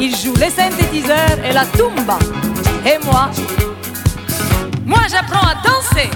il joue les synthétiseurs et la tumba. Et moi, moi j'apprends à danser.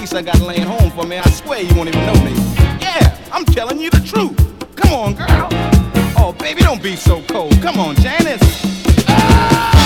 piece I got laying home for me. I swear you won't even know me. Yeah, I'm telling you the truth. Come on, girl. Oh, baby, don't be so cold. Come on, Janice. Ah!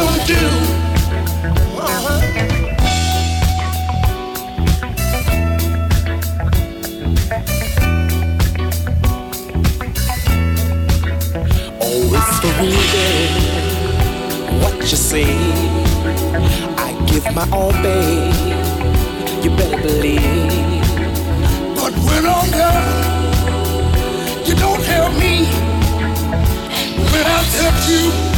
Oh, it's real. What you say? I give my all, babe. You better believe. But when I'm down, you don't help me. When I touch you.